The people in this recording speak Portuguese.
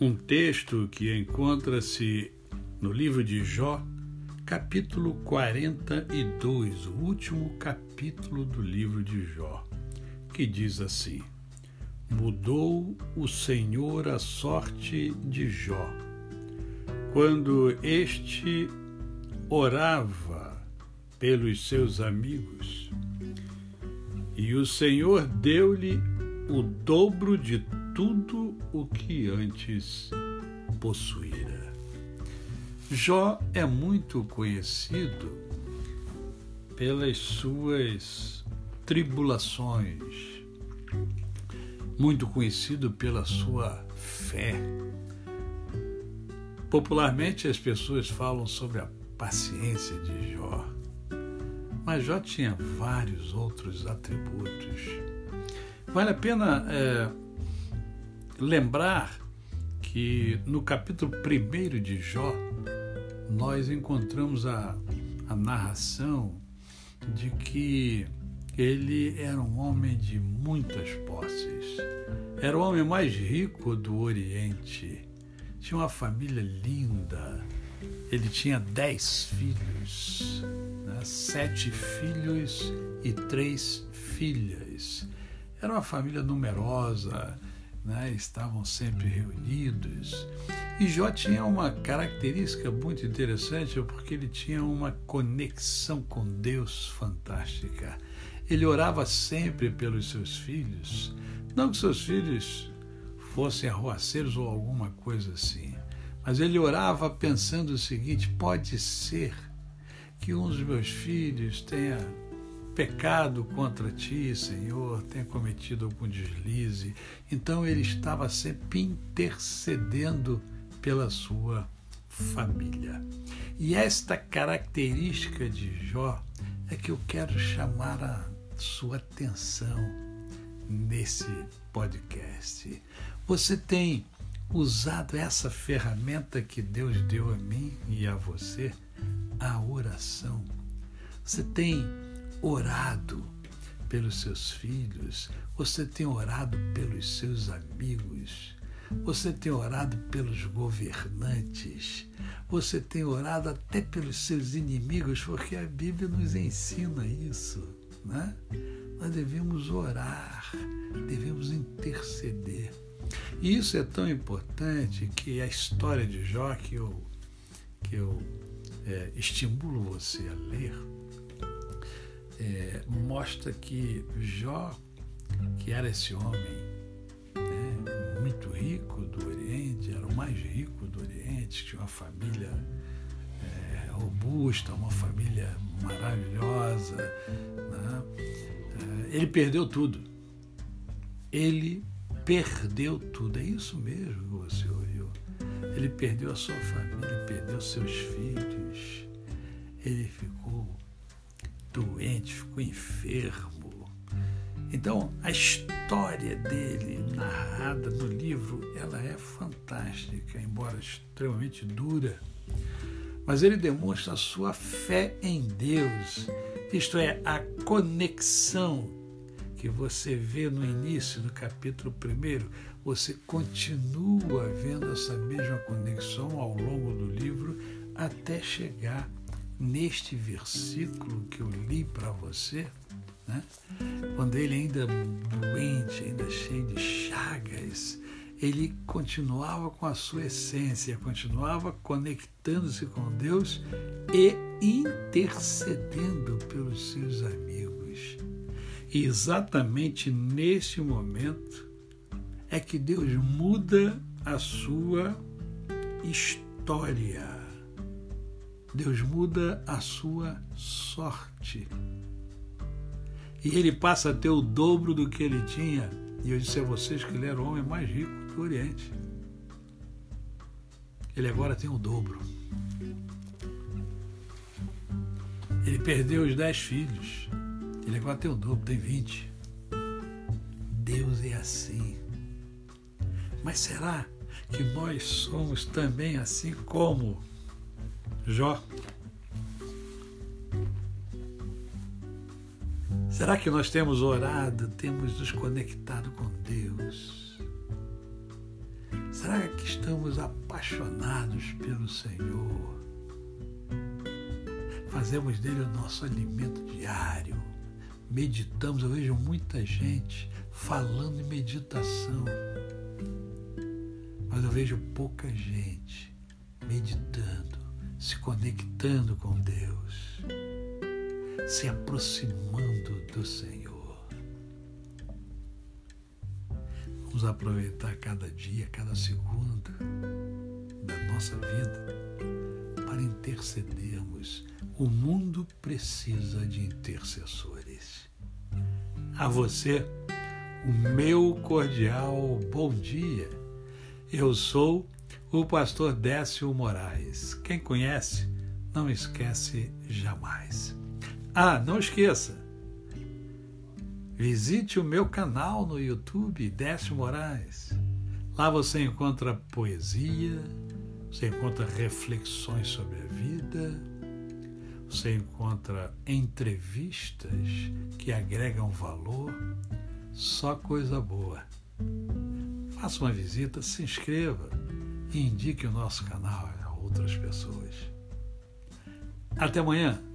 um texto que encontra-se no livro de Jó, capítulo 42, o último capítulo do livro de Jó, que diz assim: Mudou o Senhor a sorte de Jó. Quando este orava pelos seus amigos, e o Senhor deu-lhe o dobro de tudo o que antes possuíra. Jó é muito conhecido pelas suas tribulações, muito conhecido pela sua fé. Popularmente as pessoas falam sobre a paciência de Jó, mas Jó tinha vários outros atributos. Vale a pena é, lembrar que no capítulo 1 de Jó, nós encontramos a, a narração de que ele era um homem de muitas posses. Era o homem mais rico do Oriente. Tinha uma família linda. Ele tinha dez filhos, né? sete filhos e três filhas. Era uma família numerosa né, estavam sempre reunidos. E Jó tinha uma característica muito interessante, porque ele tinha uma conexão com Deus fantástica. Ele orava sempre pelos seus filhos, não que seus filhos fossem arruaceiros ou alguma coisa assim, mas ele orava pensando o seguinte: pode ser que um dos meus filhos tenha pecado contra ti, Senhor, tenha cometido algum deslize. Então ele estava sempre intercedendo pela sua família. E esta característica de Jó é que eu quero chamar a sua atenção nesse podcast. Você tem usado essa ferramenta que Deus deu a mim e a você, a oração. Você tem orado pelos seus filhos, você tem orado pelos seus amigos, você tem orado pelos governantes, você tem orado até pelos seus inimigos, porque a Bíblia nos ensina isso. Né? Nós devemos orar, devemos interceder. E isso é tão importante que a história de Jó, que eu, que eu é, estimulo você a ler, é, mostra que Jó, que era esse homem né, muito rico do Oriente, era o mais rico do Oriente, tinha uma família é, robusta, uma família maravilhosa. Né? É, ele perdeu tudo. Ele perdeu tudo. É isso mesmo que você ouviu. Ele perdeu a sua família, perdeu seus filhos. Ele ficou doente, ficou enfermo. Então, a história dele, narrada no livro, ela é fantástica, embora extremamente dura. Mas ele demonstra a sua fé em Deus, isto é, a conexão que você vê no início do capítulo 1, você continua vendo essa mesma conexão ao longo do livro até chegar neste versículo que eu li para você, né? quando ele ainda doente, ainda cheio de chagas, ele continuava com a sua essência, continuava conectando-se com Deus e intercedendo pelos seus amigos. E exatamente nesse momento é que Deus muda a sua história. Deus muda a sua sorte. E ele passa a ter o dobro do que ele tinha. E eu disse a vocês que ele era o homem mais rico do Oriente. ele agora tem o dobro. Ele perdeu os dez filhos, ele agora tem o dobro, tem vinte. Deus é assim. Mas será que nós somos também assim como Jó? Será que nós temos orado, temos nos conectado com Deus? Será que estamos apaixonados pelo Senhor? Fazemos dele o nosso alimento diário. Meditamos, eu vejo muita gente falando em meditação, mas eu vejo pouca gente meditando, se conectando com Deus se aproximando do Senhor. Vamos aproveitar cada dia, cada segundo da nossa vida para intercedermos. O mundo precisa de intercessores. A você, o meu cordial bom dia. Eu sou o pastor Décio Moraes. Quem conhece, não esquece jamais. Ah, não esqueça, visite o meu canal no YouTube, Décio Moraes. Lá você encontra poesia, você encontra reflexões sobre a vida, você encontra entrevistas que agregam valor, só coisa boa. Faça uma visita, se inscreva e indique o nosso canal a outras pessoas. Até amanhã!